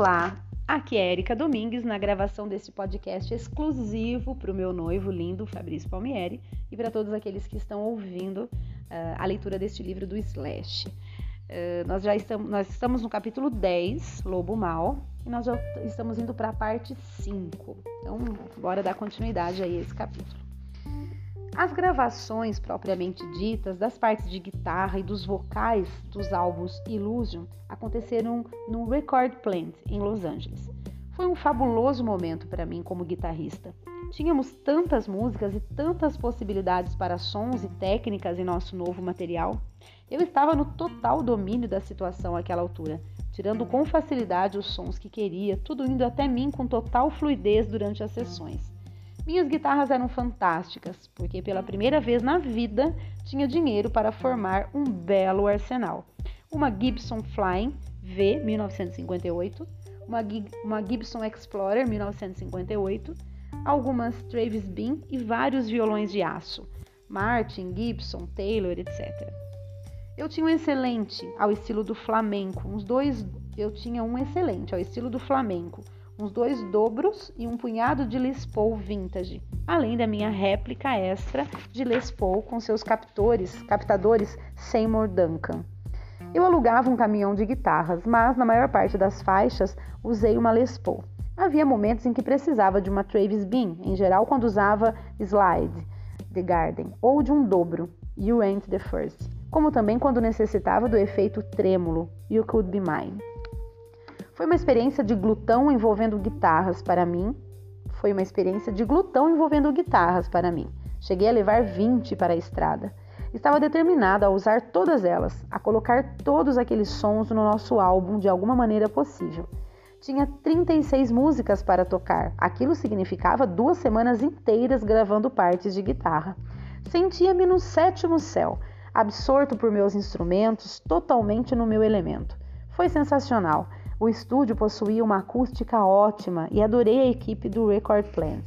Olá, aqui é Erika Domingues na gravação desse podcast exclusivo para o meu noivo lindo Fabrício Palmieri e para todos aqueles que estão ouvindo uh, a leitura deste livro do Slash. Uh, nós já estamos, nós estamos no capítulo 10, Lobo Mal, e nós já estamos indo para a parte 5. Então, bora dar continuidade aí a esse capítulo. As gravações propriamente ditas das partes de guitarra e dos vocais dos álbuns Illusion aconteceram no Record Plant em Los Angeles. Foi um fabuloso momento para mim como guitarrista. Tínhamos tantas músicas e tantas possibilidades para sons e técnicas em nosso novo material. Eu estava no total domínio da situação àquela altura, tirando com facilidade os sons que queria, tudo indo até mim com total fluidez durante as sessões. Minhas guitarras eram fantásticas, porque pela primeira vez na vida tinha dinheiro para formar um belo arsenal. Uma Gibson Flying V 1958, uma, Gibson Explorer 1958, algumas Travis Bean e vários violões de aço, Martin, Gibson, Taylor, etc. Eu tinha um excelente ao estilo do flamenco, uns dois, eu tinha um excelente ao estilo do flamenco, uns dois dobros e um punhado de Les Paul vintage, além da minha réplica extra de Les Paul com seus captores, captadores Seymour Duncan. Eu alugava um caminhão de guitarras, mas na maior parte das faixas usei uma Les Paul. Havia momentos em que precisava de uma Travis Bean, em geral quando usava Slide, The Garden, ou de um dobro, You Ain't the First, como também quando necessitava do efeito trêmulo, You Could Be Mine. Foi uma experiência de glutão envolvendo guitarras para mim. Foi uma experiência de glutão envolvendo guitarras para mim. Cheguei a levar 20 para a estrada. Estava determinada a usar todas elas, a colocar todos aqueles sons no nosso álbum de alguma maneira possível. Tinha 36 músicas para tocar. Aquilo significava duas semanas inteiras gravando partes de guitarra. Sentia-me no sétimo céu, absorto por meus instrumentos, totalmente no meu elemento. Foi sensacional. O estúdio possuía uma acústica ótima e adorei a equipe do Record Plant.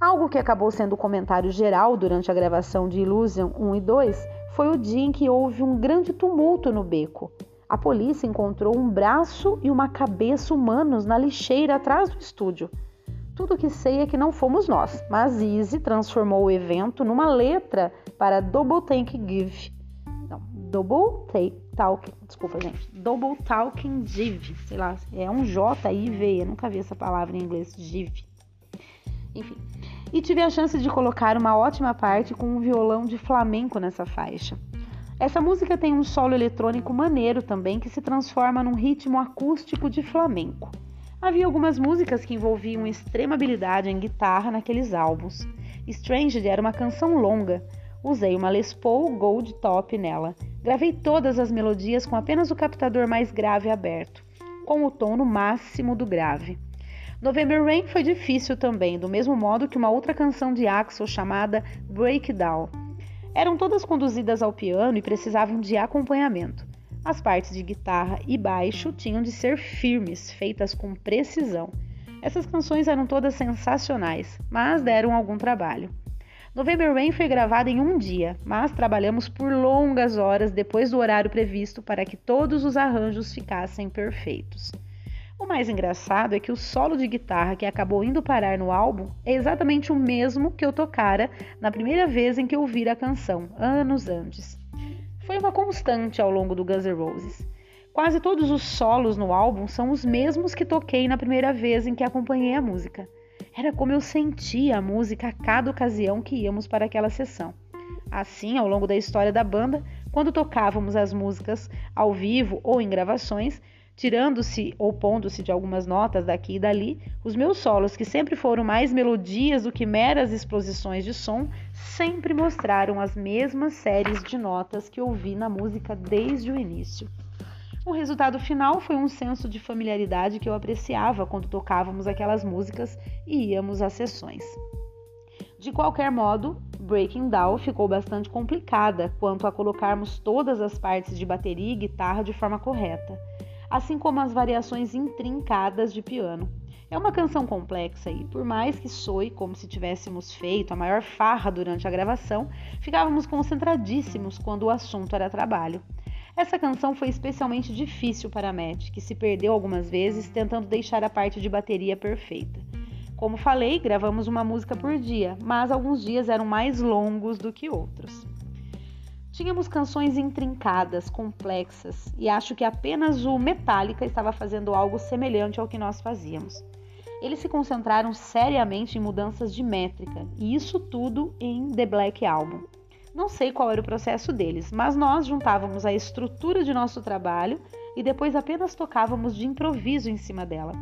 Algo que acabou sendo comentário geral durante a gravação de Illusion 1 e 2 foi o dia em que houve um grande tumulto no beco. A polícia encontrou um braço e uma cabeça humanos na lixeira atrás do estúdio. Tudo que sei é que não fomos nós, mas Easy transformou o evento numa letra para Double Tank Give. Não, Double Take Talking, desculpa, gente. Double Talking Div, sei lá, é um J-I-V, eu nunca vi essa palavra em inglês, Div. Enfim. E tive a chance de colocar uma ótima parte com um violão de flamenco nessa faixa. Essa música tem um solo eletrônico maneiro também que se transforma num ritmo acústico de flamenco. Havia algumas músicas que envolviam extrema habilidade em guitarra naqueles álbuns. Strange era uma canção longa. Usei uma Les Paul Gold Top nela Gravei todas as melodias com apenas o captador mais grave aberto, com o tom no máximo do grave. November Rain foi difícil também, do mesmo modo que uma outra canção de Axel chamada Breakdown. Eram todas conduzidas ao piano e precisavam de acompanhamento. As partes de guitarra e baixo tinham de ser firmes, feitas com precisão. Essas canções eram todas sensacionais, mas deram algum trabalho. November Rain foi gravada em um dia, mas trabalhamos por longas horas depois do horário previsto para que todos os arranjos ficassem perfeitos. O mais engraçado é que o solo de guitarra que acabou indo parar no álbum é exatamente o mesmo que eu tocara na primeira vez em que ouvi a canção, anos antes. Foi uma constante ao longo do Guns N' Roses. Quase todos os solos no álbum são os mesmos que toquei na primeira vez em que acompanhei a música. Era como eu sentia a música a cada ocasião que íamos para aquela sessão. Assim, ao longo da história da banda, quando tocávamos as músicas ao vivo ou em gravações, tirando-se ou pondo-se de algumas notas daqui e dali, os meus solos, que sempre foram mais melodias do que meras exposições de som, sempre mostraram as mesmas séries de notas que ouvi na música desde o início. O resultado final foi um senso de familiaridade que eu apreciava quando tocávamos aquelas músicas e íamos às sessões. De qualquer modo, Breaking Down ficou bastante complicada quanto a colocarmos todas as partes de bateria e guitarra de forma correta, assim como as variações intrincadas de piano. É uma canção complexa e, por mais que soe como se tivéssemos feito a maior farra durante a gravação, ficávamos concentradíssimos quando o assunto era trabalho. Essa canção foi especialmente difícil para Matt, que se perdeu algumas vezes tentando deixar a parte de bateria perfeita. Como falei, gravamos uma música por dia, mas alguns dias eram mais longos do que outros. Tínhamos canções intrincadas, complexas, e acho que apenas o Metallica estava fazendo algo semelhante ao que nós fazíamos. Eles se concentraram seriamente em mudanças de métrica, e isso tudo em The Black Album. Não sei qual era o processo deles, mas nós juntávamos a estrutura de nosso trabalho e depois apenas tocávamos de improviso em cima dela.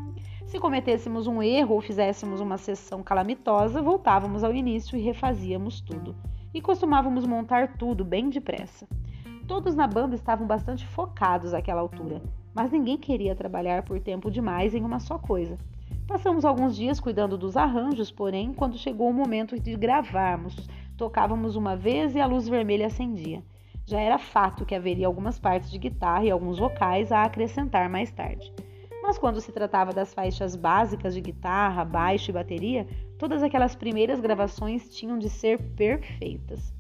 Se cometêssemos um erro ou fizéssemos uma sessão calamitosa, voltávamos ao início e refazíamos tudo. E costumávamos montar tudo bem depressa. Todos na banda estavam bastante focados àquela altura, mas ninguém queria trabalhar por tempo demais em uma só coisa. Passamos alguns dias cuidando dos arranjos, porém, quando chegou o momento de gravarmos, Tocávamos uma vez e a luz vermelha acendia. Já era fato que haveria algumas partes de guitarra e alguns vocais a acrescentar mais tarde. Mas quando se tratava das faixas básicas de guitarra, baixo e bateria, todas aquelas primeiras gravações tinham de ser perfeitas.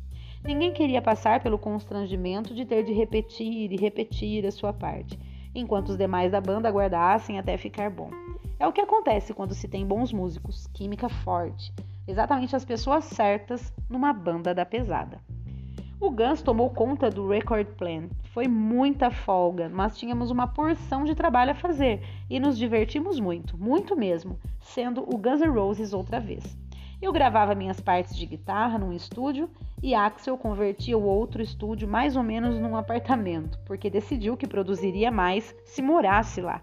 Ninguém queria passar pelo constrangimento de ter de repetir e repetir a sua parte, enquanto os demais da banda aguardassem até ficar bom. É o que acontece quando se tem bons músicos, química forte exatamente as pessoas certas numa banda da pesada. O Guns tomou conta do Record Plan. Foi muita folga, mas tínhamos uma porção de trabalho a fazer e nos divertimos muito, muito mesmo, sendo o Guns N' Roses outra vez. Eu gravava minhas partes de guitarra num estúdio e Axel convertia o outro estúdio mais ou menos num apartamento, porque decidiu que produziria mais se morasse lá.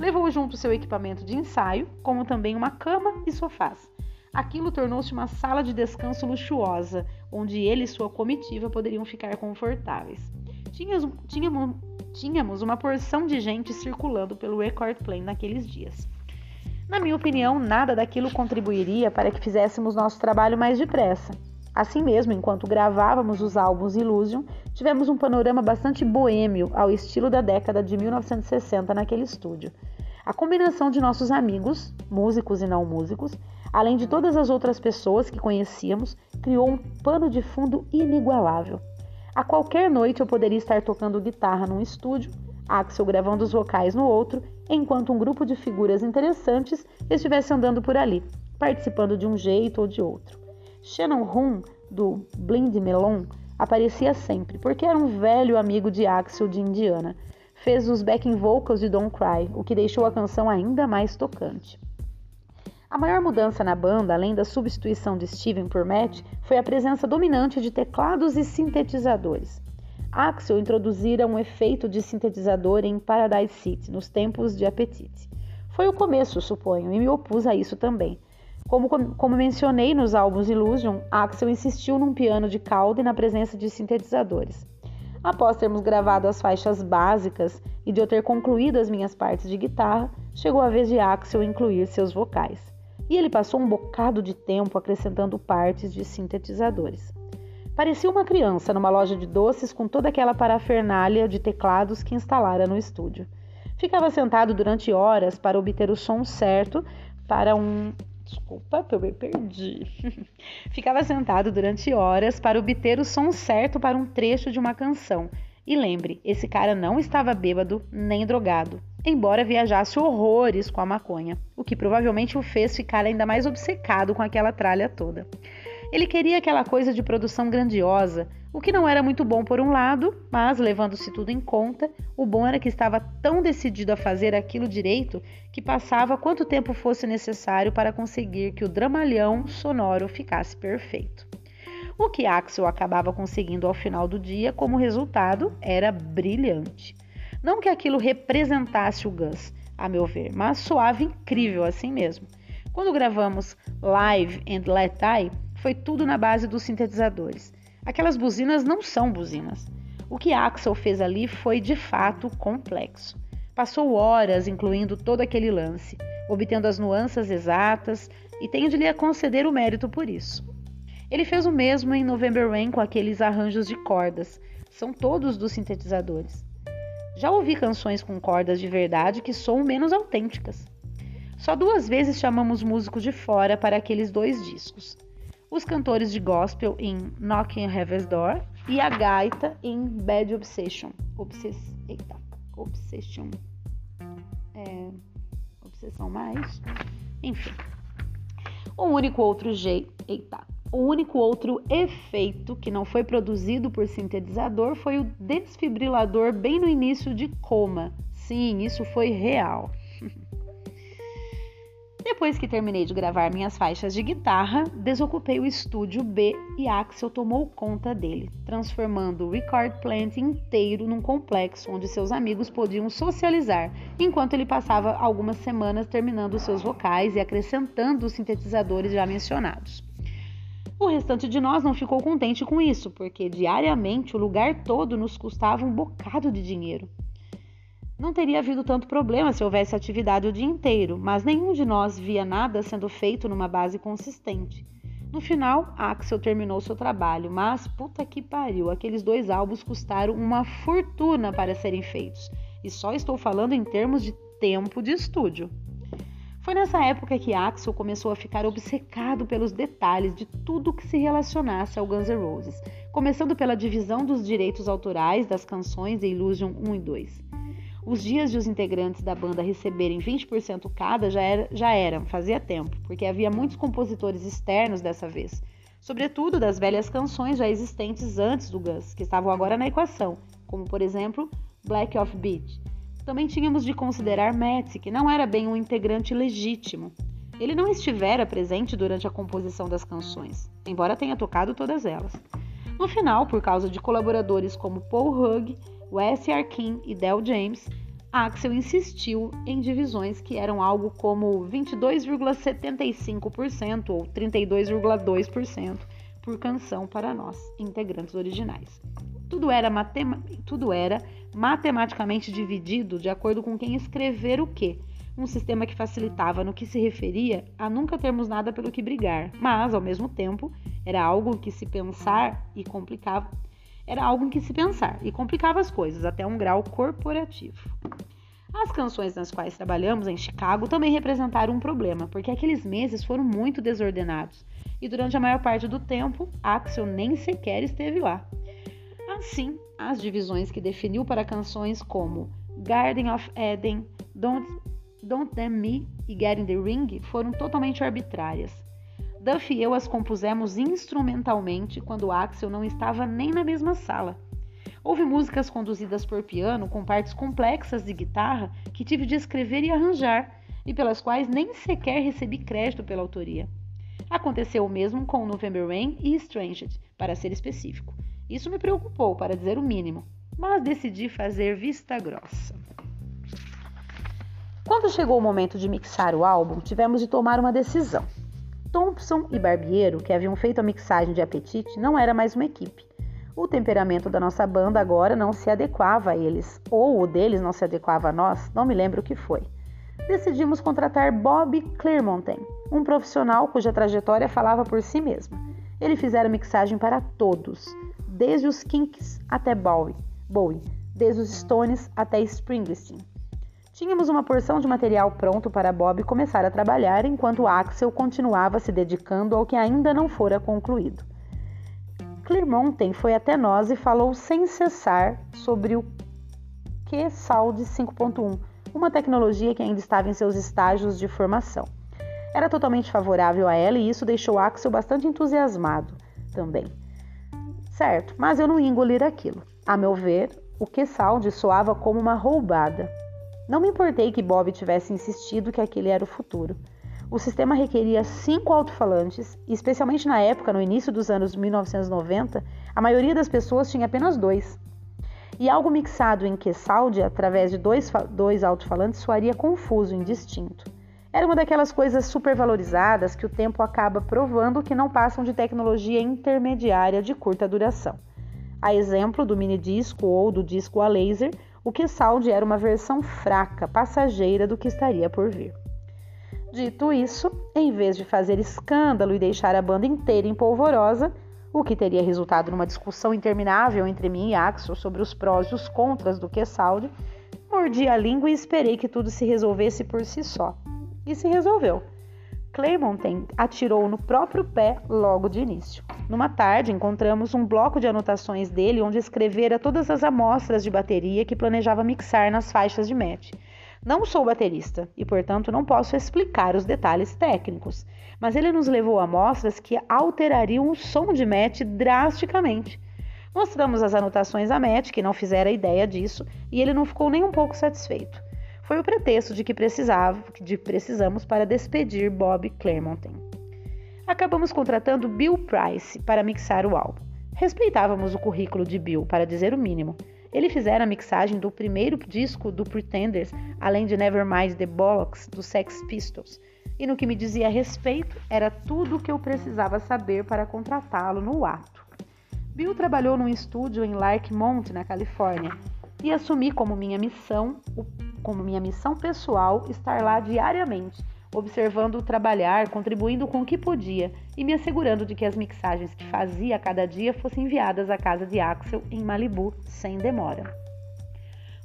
Levou junto seu equipamento de ensaio, como também uma cama e sofás. Aquilo tornou-se uma sala de descanso luxuosa, onde ele e sua comitiva poderiam ficar confortáveis. Tínhamos, tínhamos, tínhamos uma porção de gente circulando pelo Record Plane naqueles dias. Na minha opinião, nada daquilo contribuiria para que fizéssemos nosso trabalho mais depressa. Assim mesmo, enquanto gravávamos os álbuns Illusion, tivemos um panorama bastante boêmio ao estilo da década de 1960 naquele estúdio. A combinação de nossos amigos, músicos e não músicos, além de todas as outras pessoas que conhecíamos, criou um pano de fundo inigualável. A qualquer noite eu poderia estar tocando guitarra num estúdio, Axel gravando os vocais no outro, enquanto um grupo de figuras interessantes estivesse andando por ali, participando de um jeito ou de outro. Shannon Hoon, do Blind Melon, aparecia sempre, porque era um velho amigo de Axel de Indiana. Fez os backing vocals de Don't Cry, o que deixou a canção ainda mais tocante. A maior mudança na banda, além da substituição de Steven por Matt, foi a presença dominante de teclados e sintetizadores. Axel introduzira um efeito de sintetizador em Paradise City, nos tempos de Apetite. Foi o começo, suponho, e me opus a isso também. Como, como mencionei nos álbuns Illusion, Axel insistiu num piano de cauda e na presença de sintetizadores. Após termos gravado as faixas básicas e de eu ter concluído as minhas partes de guitarra, chegou a vez de Axel incluir seus vocais e ele passou um bocado de tempo acrescentando partes de sintetizadores. Parecia uma criança numa loja de doces com toda aquela parafernália de teclados que instalara no estúdio. Ficava sentado durante horas para obter o som certo para um. Desculpa, eu me perdi. Ficava sentado durante horas para obter o som certo para um trecho de uma canção. E lembre, esse cara não estava bêbado nem drogado embora viajasse horrores com a maconha, o que provavelmente o fez ficar ainda mais obcecado com aquela tralha toda. Ele queria aquela coisa de produção grandiosa, o que não era muito bom por um lado, mas levando-se tudo em conta, o bom era que estava tão decidido a fazer aquilo direito que passava quanto tempo fosse necessário para conseguir que o dramalhão sonoro ficasse perfeito. O que Axel acabava conseguindo ao final do dia, como resultado, era brilhante. Não que aquilo representasse o Gus, a meu ver, mas soava incrível assim mesmo. Quando gravamos Live and Let Die, foi tudo na base dos sintetizadores. Aquelas buzinas não são buzinas. O que Axel fez ali foi de fato complexo. Passou horas incluindo todo aquele lance, obtendo as nuances exatas e tenho de lhe conceder o mérito por isso. Ele fez o mesmo em November Rain com aqueles arranjos de cordas, são todos dos sintetizadores. Já ouvi canções com cordas de verdade que soam menos autênticas. Só duas vezes chamamos músicos de fora para aqueles dois discos. Os cantores de gospel em Knocking Heaven's Door e a gaita em Bad Obsession. Obsess... Eita, Obsession. É... Obsessão mais. Enfim. O único outro jeito. Eita. O único outro efeito que não foi produzido por sintetizador foi o desfibrilador bem no início de coma. Sim, isso foi real. Depois que terminei de gravar minhas faixas de guitarra, desocupei o estúdio B e Axel tomou conta dele, transformando o Record Plant inteiro num complexo onde seus amigos podiam socializar, enquanto ele passava algumas semanas terminando seus vocais e acrescentando os sintetizadores já mencionados. O restante de nós não ficou contente com isso, porque diariamente o lugar todo nos custava um bocado de dinheiro. Não teria havido tanto problema se houvesse atividade o dia inteiro, mas nenhum de nós via nada sendo feito numa base consistente. No final, Axel terminou seu trabalho, mas puta que pariu, aqueles dois álbuns custaram uma fortuna para serem feitos. E só estou falando em termos de tempo de estúdio. Foi nessa época que Axel começou a ficar obcecado pelos detalhes de tudo que se relacionasse ao Guns N' Roses, começando pela divisão dos direitos autorais das canções Illusion 1 e 2. Os dias de os integrantes da banda receberem 20% cada já, era, já eram, fazia tempo, porque havia muitos compositores externos dessa vez, sobretudo das velhas canções já existentes antes do Guns, que estavam agora na equação, como por exemplo Black of Beach, também tínhamos de considerar Metz, que não era bem um integrante legítimo. Ele não estivera presente durante a composição das canções, embora tenha tocado todas elas. No final, por causa de colaboradores como Paul Hugg, Wes Arkin e Del James, Axel insistiu em divisões que eram algo como 22,75% ou 32,2% por canção para nós, integrantes originais. Tudo era, tudo era matematicamente dividido de acordo com quem escrever o que. Um sistema que facilitava no que se referia a nunca termos nada pelo que brigar, mas, ao mesmo tempo, era algo que se pensar e complicava. Era algo em que se pensar e complicava as coisas até um grau corporativo. As canções nas quais trabalhamos em Chicago também representaram um problema, porque aqueles meses foram muito desordenados e durante a maior parte do tempo Axel nem sequer esteve lá. Assim, as divisões que definiu para canções como Garden of Eden, Don't, Don't Damn Me e Get in the Ring foram totalmente arbitrárias. Duff e eu as compusemos instrumentalmente quando Axel não estava nem na mesma sala. Houve músicas conduzidas por piano com partes complexas de guitarra que tive de escrever e arranjar, e pelas quais nem sequer recebi crédito pela autoria. Aconteceu o mesmo com November Rain e Stranged, para ser específico. Isso me preocupou, para dizer o mínimo, mas decidi fazer vista grossa. Quando chegou o momento de mixar o álbum, tivemos de tomar uma decisão. Thompson e Barbiero, que haviam feito a mixagem de Apetite, não era mais uma equipe. O temperamento da nossa banda agora não se adequava a eles, ou o deles não se adequava a nós, não me lembro o que foi. Decidimos contratar Bob Clearmountain, um profissional cuja trajetória falava por si mesma. Ele fizera mixagem para todos, desde os Kinks até Bowie, Bowie desde os Stones até Springsteen. Tínhamos uma porção de material pronto para Bob começar a trabalhar, enquanto Axel continuava se dedicando ao que ainda não fora concluído. Clearmountain foi até nós e falou sem cessar sobre o QSALD 5.1, uma tecnologia que ainda estava em seus estágios de formação. Era totalmente favorável a ela e isso deixou Axel bastante entusiasmado também certo, mas eu não ia engolir aquilo. A meu ver, o que soava como uma roubada. Não me importei que Bob tivesse insistido que aquele era o futuro. O sistema requeria cinco alto-falantes, e especialmente na época, no início dos anos 1990, a maioria das pessoas tinha apenas dois. E algo mixado em Q-Sound através de dois, dois alto-falantes soaria confuso e indistinto. Era uma daquelas coisas supervalorizadas que o tempo acaba provando que não passam de tecnologia intermediária de curta duração. A exemplo do mini disco ou do disco a laser, o que Sound era uma versão fraca, passageira do que estaria por vir. Dito isso, em vez de fazer escândalo e deixar a banda inteira empolvorosa, o que teria resultado numa discussão interminável entre mim e Axel sobre os prós e os contras do Sound, mordi a língua e esperei que tudo se resolvesse por si só e se resolveu. Clearmountain atirou no próprio pé logo de início. Numa tarde, encontramos um bloco de anotações dele onde escrevera todas as amostras de bateria que planejava mixar nas faixas de match. Não sou baterista e, portanto, não posso explicar os detalhes técnicos, mas ele nos levou amostras que alterariam o som de match drasticamente. Mostramos as anotações a Matt, que não fizera ideia disso, e ele não ficou nem um pouco satisfeito. Foi o pretexto de que precisava, de precisamos para despedir Bob Clearmountain acabamos contratando Bill Price para mixar o álbum. Respeitávamos o currículo de Bill, para dizer o mínimo. Ele fizera a mixagem do primeiro disco do Pretenders, além de Nevermind the Bollocks, do Sex Pistols. E no que me dizia a respeito, era tudo o que eu precisava saber para contratá-lo no ato. Bill trabalhou num estúdio em Larkmont, na Califórnia, e assumi como minha missão, como minha missão pessoal, estar lá diariamente observando-o trabalhar, contribuindo com o que podia e me assegurando de que as mixagens que fazia a cada dia fossem enviadas à casa de Axel em Malibu sem demora.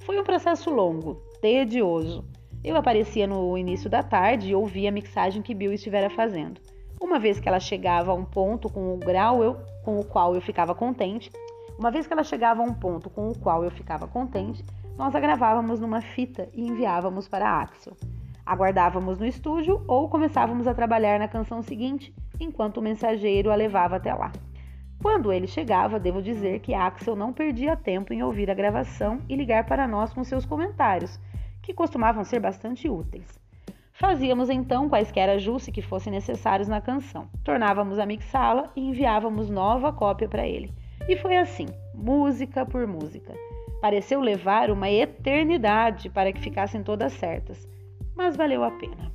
Foi um processo longo, tedioso. Eu aparecia no início da tarde e ouvia a mixagem que Bill estivera fazendo. Uma vez que ela chegava a um ponto com o grau eu, com o qual eu ficava contente, uma vez que ela chegava a um ponto com o qual eu ficava contente, nós a gravávamos numa fita e enviávamos para Axel. Aguardávamos no estúdio ou começávamos a trabalhar na canção seguinte, enquanto o mensageiro a levava até lá. Quando ele chegava, devo dizer que Axel não perdia tempo em ouvir a gravação e ligar para nós com seus comentários, que costumavam ser bastante úteis. Fazíamos então quaisquer ajustes que fossem necessários na canção, tornávamos a mixá-la e enviávamos nova cópia para ele. E foi assim, música por música. Pareceu levar uma eternidade para que ficassem todas certas mas valeu a pena.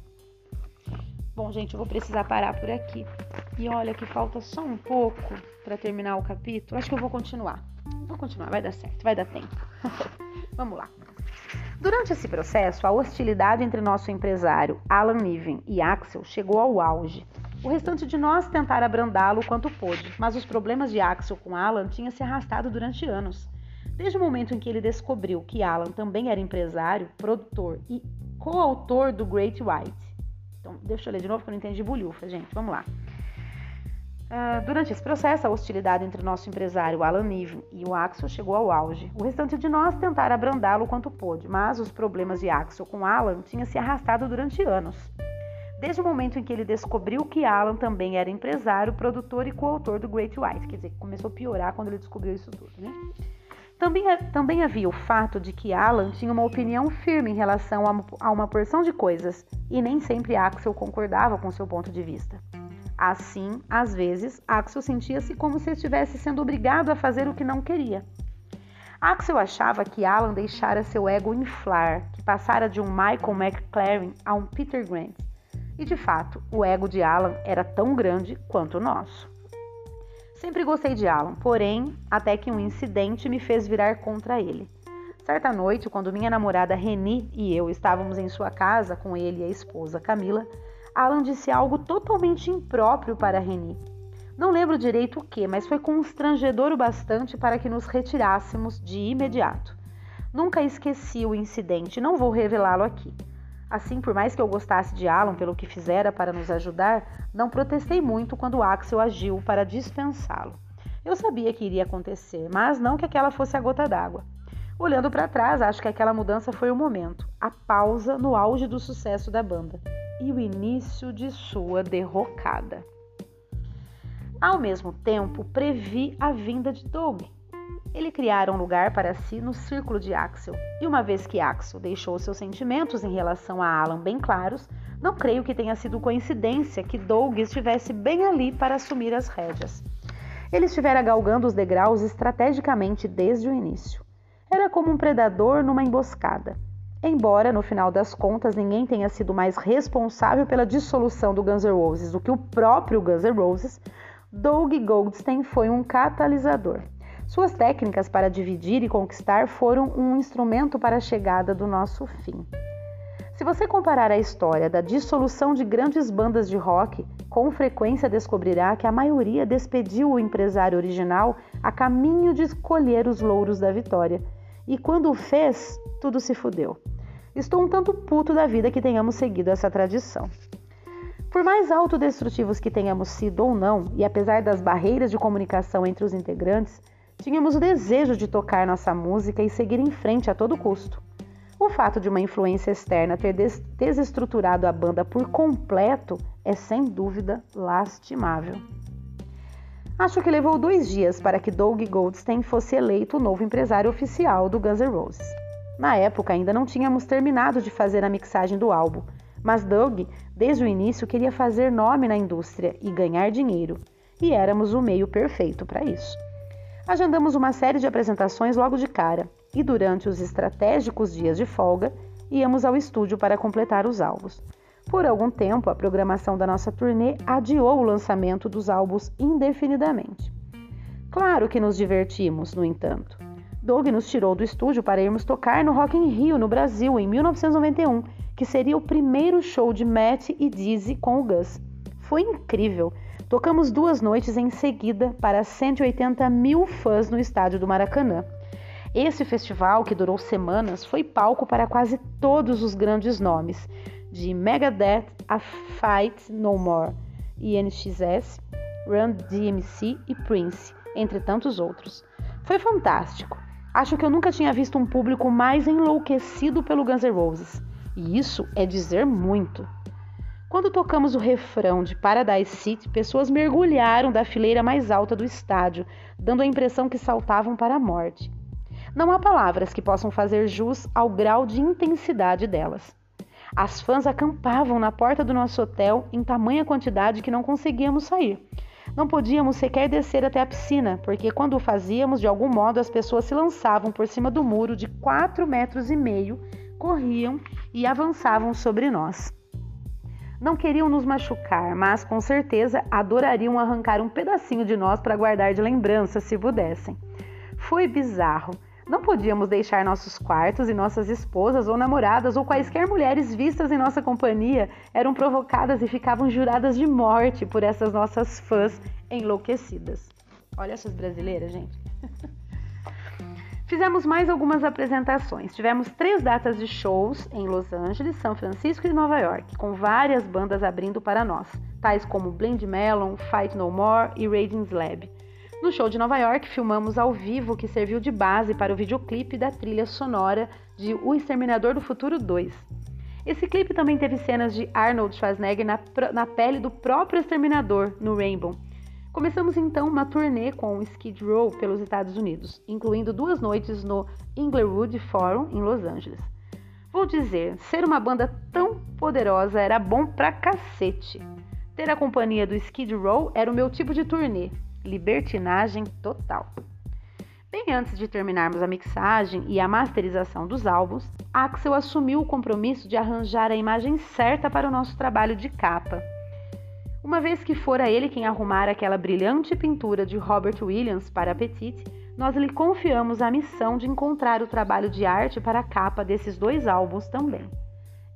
Bom, gente, eu vou precisar parar por aqui. E olha que falta só um pouco para terminar o capítulo. Acho que eu vou continuar. Vou continuar, vai dar certo, vai dar tempo. Vamos lá. Durante esse processo, a hostilidade entre nosso empresário Alan Niven e Axel chegou ao auge. O restante de nós tentar abrandá-lo quanto pôde, mas os problemas de Axel com Alan tinham se arrastado durante anos. Desde o momento em que ele descobriu que Alan também era empresário, produtor e coautor do Great White. Então, deixa eu ler de novo que eu não entendi bulhufa, gente. Vamos lá. Uh, durante esse processo, a hostilidade entre o nosso empresário Alan Niven e o Axel chegou ao auge. O restante de nós tentaram abrandá-lo quanto pôde, mas os problemas de Axel com Alan tinham se arrastado durante anos. Desde o momento em que ele descobriu que Alan também era empresário, produtor e coautor do Great White. Quer dizer, começou a piorar quando ele descobriu isso tudo, né? Também, também havia o fato de que Alan tinha uma opinião firme em relação a, a uma porção de coisas e nem sempre Axel concordava com seu ponto de vista. Assim, às vezes, Axel sentia-se como se estivesse sendo obrigado a fazer o que não queria. Axel achava que Alan deixara seu ego inflar, que passara de um Michael McLaren a um Peter Grant. E de fato, o ego de Alan era tão grande quanto o nosso. Sempre gostei de Alan, porém, até que um incidente me fez virar contra ele. Certa noite, quando minha namorada Reni e eu estávamos em sua casa com ele e a esposa Camila, Alan disse algo totalmente impróprio para Reni. Não lembro direito o que, mas foi constrangedor o bastante para que nos retirássemos de imediato. Nunca esqueci o incidente, não vou revelá-lo aqui. Assim, por mais que eu gostasse de Alan pelo que fizera para nos ajudar, não protestei muito quando Axel agiu para dispensá-lo. Eu sabia que iria acontecer, mas não que aquela fosse a gota d'água. Olhando para trás, acho que aquela mudança foi o momento, a pausa no auge do sucesso da banda e o início de sua derrocada. Ao mesmo tempo, previ a vinda de Doug, ele criara um lugar para si no círculo de Axel. E uma vez que Axel deixou seus sentimentos em relação a Alan bem claros, não creio que tenha sido coincidência que Doug estivesse bem ali para assumir as rédeas. Ele estivera galgando os degraus estrategicamente desde o início. Era como um predador numa emboscada. Embora, no final das contas, ninguém tenha sido mais responsável pela dissolução do Guns N' Roses do que o próprio Guns N' Roses, Doug Goldstein foi um catalisador. Suas técnicas para dividir e conquistar foram um instrumento para a chegada do nosso fim. Se você comparar a história da dissolução de grandes bandas de rock, com frequência descobrirá que a maioria despediu o empresário original a caminho de escolher os louros da vitória. E quando o fez, tudo se fudeu. Estou um tanto puto da vida que tenhamos seguido essa tradição. Por mais autodestrutivos que tenhamos sido ou não, e apesar das barreiras de comunicação entre os integrantes, tínhamos o desejo de tocar nossa música e seguir em frente a todo custo. O fato de uma influência externa ter des desestruturado a banda por completo é sem dúvida lastimável. Acho que levou dois dias para que Doug Goldstein fosse eleito o novo empresário oficial do Guns N' Roses. Na época ainda não tínhamos terminado de fazer a mixagem do álbum, mas Doug, desde o início, queria fazer nome na indústria e ganhar dinheiro, e éramos o meio perfeito para isso. Agendamos uma série de apresentações logo de cara, e durante os estratégicos dias de folga, íamos ao estúdio para completar os álbuns. Por algum tempo, a programação da nossa turnê adiou o lançamento dos álbuns indefinidamente. Claro que nos divertimos, no entanto. Doug nos tirou do estúdio para irmos tocar no Rock in Rio, no Brasil, em 1991, que seria o primeiro show de Matt e Dizzy com o Gus. Foi incrível. Tocamos duas noites em seguida para 180 mil fãs no estádio do Maracanã. Esse festival, que durou semanas, foi palco para quase todos os grandes nomes, de Megadeth a Fight No More, INXS, Run DMC e Prince, entre tantos outros. Foi fantástico. Acho que eu nunca tinha visto um público mais enlouquecido pelo Guns N' Roses. E isso é dizer muito. Quando tocamos o refrão de Paradise City, pessoas mergulharam da fileira mais alta do estádio, dando a impressão que saltavam para a morte. Não há palavras que possam fazer jus ao grau de intensidade delas. As fãs acampavam na porta do nosso hotel em tamanha quantidade que não conseguíamos sair. Não podíamos sequer descer até a piscina, porque quando o fazíamos, de algum modo as pessoas se lançavam por cima do muro de quatro metros e meio, corriam e avançavam sobre nós. Não queriam nos machucar, mas com certeza adorariam arrancar um pedacinho de nós para guardar de lembrança se pudessem. Foi bizarro. Não podíamos deixar nossos quartos e nossas esposas ou namoradas ou quaisquer mulheres vistas em nossa companhia eram provocadas e ficavam juradas de morte por essas nossas fãs enlouquecidas. Olha essas brasileiras, gente. Fizemos mais algumas apresentações. Tivemos três datas de shows em Los Angeles, São Francisco e Nova York, com várias bandas abrindo para nós, tais como Blind Melon, Fight No More e Raging Slab. No show de Nova York, filmamos ao vivo que serviu de base para o videoclipe da trilha sonora de O Exterminador do Futuro 2. Esse clipe também teve cenas de Arnold Schwarzenegger na, na pele do próprio Exterminador, no Rainbow. Começamos então uma turnê com Skid Row pelos Estados Unidos, incluindo duas noites no Inglewood Forum, em Los Angeles. Vou dizer, ser uma banda tão poderosa era bom pra cacete. Ter a companhia do Skid Row era o meu tipo de turnê, libertinagem total. Bem antes de terminarmos a mixagem e a masterização dos álbuns, Axel assumiu o compromisso de arranjar a imagem certa para o nosso trabalho de capa. Uma vez que fora ele quem arrumara aquela brilhante pintura de Robert Williams para Petite, nós lhe confiamos a missão de encontrar o trabalho de arte para a capa desses dois álbuns também.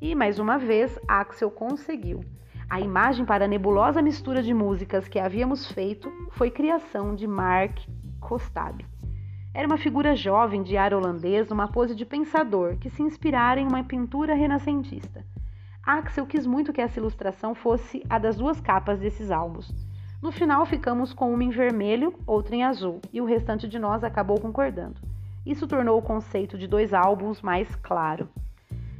E mais uma vez, Axel conseguiu. A imagem para a nebulosa mistura de músicas que havíamos feito foi criação de Mark Kostab. Era uma figura jovem de ar holandês numa pose de pensador que se inspirara em uma pintura renascentista. Axel quis muito que essa ilustração fosse a das duas capas desses álbuns. No final ficamos com uma em vermelho, outra em azul, e o restante de nós acabou concordando. Isso tornou o conceito de dois álbuns mais claro.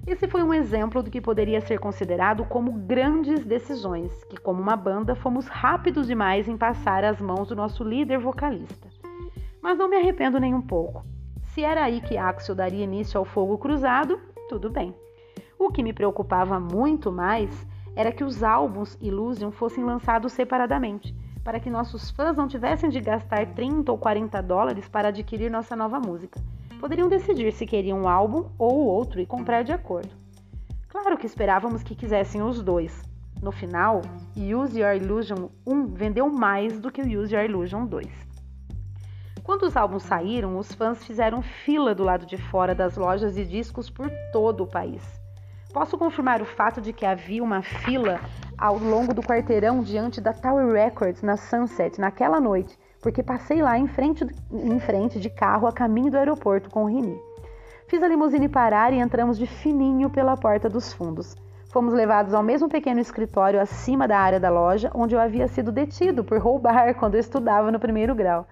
Esse foi um exemplo do que poderia ser considerado como grandes decisões, que, como uma banda, fomos rápidos demais em passar às mãos do nosso líder vocalista. Mas não me arrependo nem um pouco. Se era aí que Axel daria início ao fogo cruzado, tudo bem. O que me preocupava muito mais era que os álbuns Illusion fossem lançados separadamente, para que nossos fãs não tivessem de gastar 30 ou 40 dólares para adquirir nossa nova música poderiam decidir se queriam um álbum ou outro e comprar de acordo. Claro que esperávamos que quisessem os dois. No final, Use Your Illusion 1 vendeu mais do que o Use Your Illusion 2. Quando os álbuns saíram, os fãs fizeram fila do lado de fora das lojas de discos por todo o país. Posso confirmar o fato de que havia uma fila ao longo do quarteirão diante da Tower Records na Sunset naquela noite, porque passei lá em frente, em frente de carro a caminho do aeroporto com o Rini. Fiz a limusine parar e entramos de fininho pela porta dos fundos. Fomos levados ao mesmo pequeno escritório acima da área da loja, onde eu havia sido detido por roubar quando eu estudava no primeiro grau.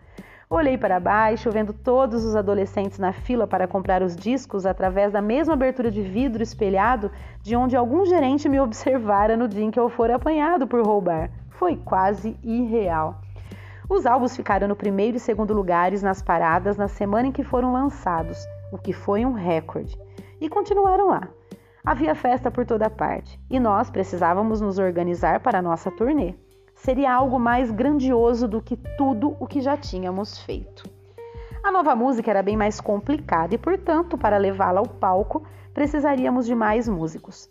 Olhei para baixo, vendo todos os adolescentes na fila para comprar os discos através da mesma abertura de vidro espelhado de onde algum gerente me observara no dia em que eu fora apanhado por roubar. Foi quase irreal. Os álbuns ficaram no primeiro e segundo lugares nas paradas na semana em que foram lançados, o que foi um recorde. E continuaram lá. Havia festa por toda parte e nós precisávamos nos organizar para a nossa turnê. Seria algo mais grandioso do que tudo o que já tínhamos feito. A nova música era bem mais complicada e, portanto, para levá-la ao palco, precisaríamos de mais músicos.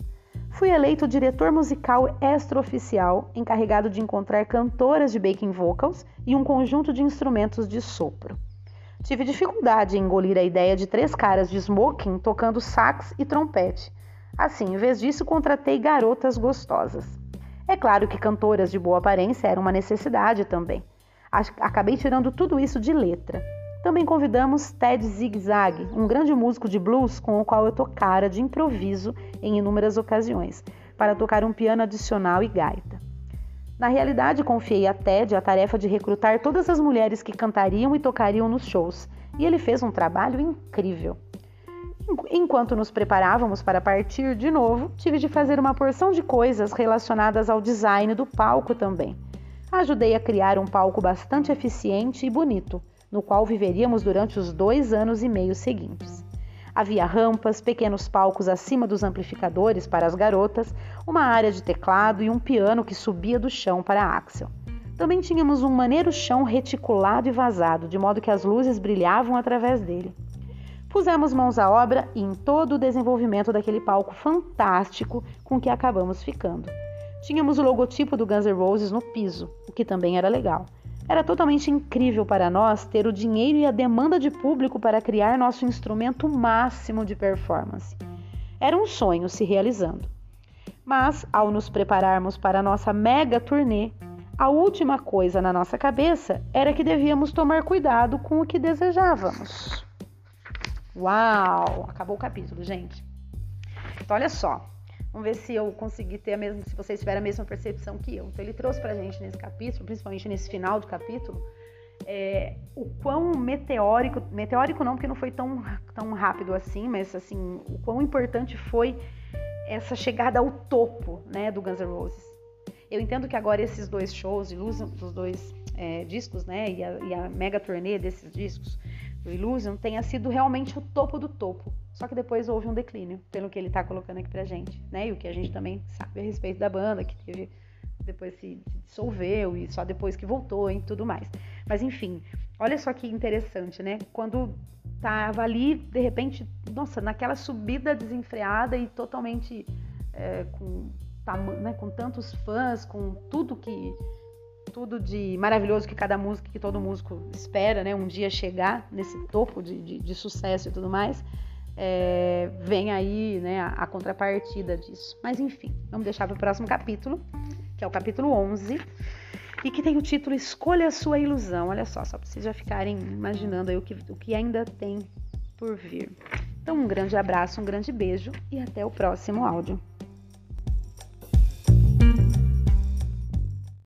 Fui eleito diretor musical extraoficial, encarregado de encontrar cantoras de backing vocals e um conjunto de instrumentos de sopro. Tive dificuldade em engolir a ideia de três caras de smoking tocando sax e trompete Assim, em vez disso, contratei garotas gostosas. É claro que cantoras de boa aparência era uma necessidade também. Acabei tirando tudo isso de letra. Também convidamos Ted Zigzag, um grande músico de blues com o qual eu tocara de improviso em inúmeras ocasiões, para tocar um piano adicional e gaita. Na realidade, confiei a Ted a tarefa de recrutar todas as mulheres que cantariam e tocariam nos shows, e ele fez um trabalho incrível. Enquanto nos preparávamos para partir de novo, tive de fazer uma porção de coisas relacionadas ao design do palco também. Ajudei a criar um palco bastante eficiente e bonito, no qual viveríamos durante os dois anos e meio seguintes. Havia rampas, pequenos palcos acima dos amplificadores para as garotas, uma área de teclado e um piano que subia do chão para a Axel. Também tínhamos um maneiro chão reticulado e vazado, de modo que as luzes brilhavam através dele. Pusemos mãos à obra e em todo o desenvolvimento daquele palco fantástico com que acabamos ficando. Tínhamos o logotipo do Guns N' Roses no piso, o que também era legal. Era totalmente incrível para nós ter o dinheiro e a demanda de público para criar nosso instrumento máximo de performance. Era um sonho se realizando. Mas, ao nos prepararmos para a nossa mega turnê, a última coisa na nossa cabeça era que devíamos tomar cuidado com o que desejávamos. Uau! Acabou o capítulo, gente. Então, olha só. Vamos ver se eu consegui ter a mesma, se vocês tiverem a mesma percepção que eu. Então, ele trouxe pra gente nesse capítulo, principalmente nesse final do capítulo, é, o quão meteórico, meteórico não, porque não foi tão, tão rápido assim, mas assim, o quão importante foi essa chegada ao topo, né, do Guns N' Roses. Eu entendo que agora esses dois shows, os dois é, discos, né, e a, e a mega turnê desses discos, do Illusion tenha sido realmente o topo do topo. Só que depois houve um declínio, pelo que ele está colocando aqui pra gente, né? E o que a gente também sabe a respeito da banda, que teve depois se dissolveu e só depois que voltou e tudo mais. Mas enfim, olha só que interessante, né? Quando tava ali, de repente, nossa, naquela subida desenfreada e totalmente é, com, né, com tantos fãs, com tudo que tudo de maravilhoso que cada música, que todo músico espera, né? Um dia chegar nesse topo de, de, de sucesso e tudo mais. É, vem aí né, a, a, contrapartida disso. Mas enfim, vamos deixar para o próximo capítulo, que é o capítulo 11, e que tem o título Escolha a Sua Ilusão. Olha só, só para vocês já ficarem imaginando aí o que, o que ainda tem por vir. Então, um grande abraço, um grande beijo e até o próximo áudio.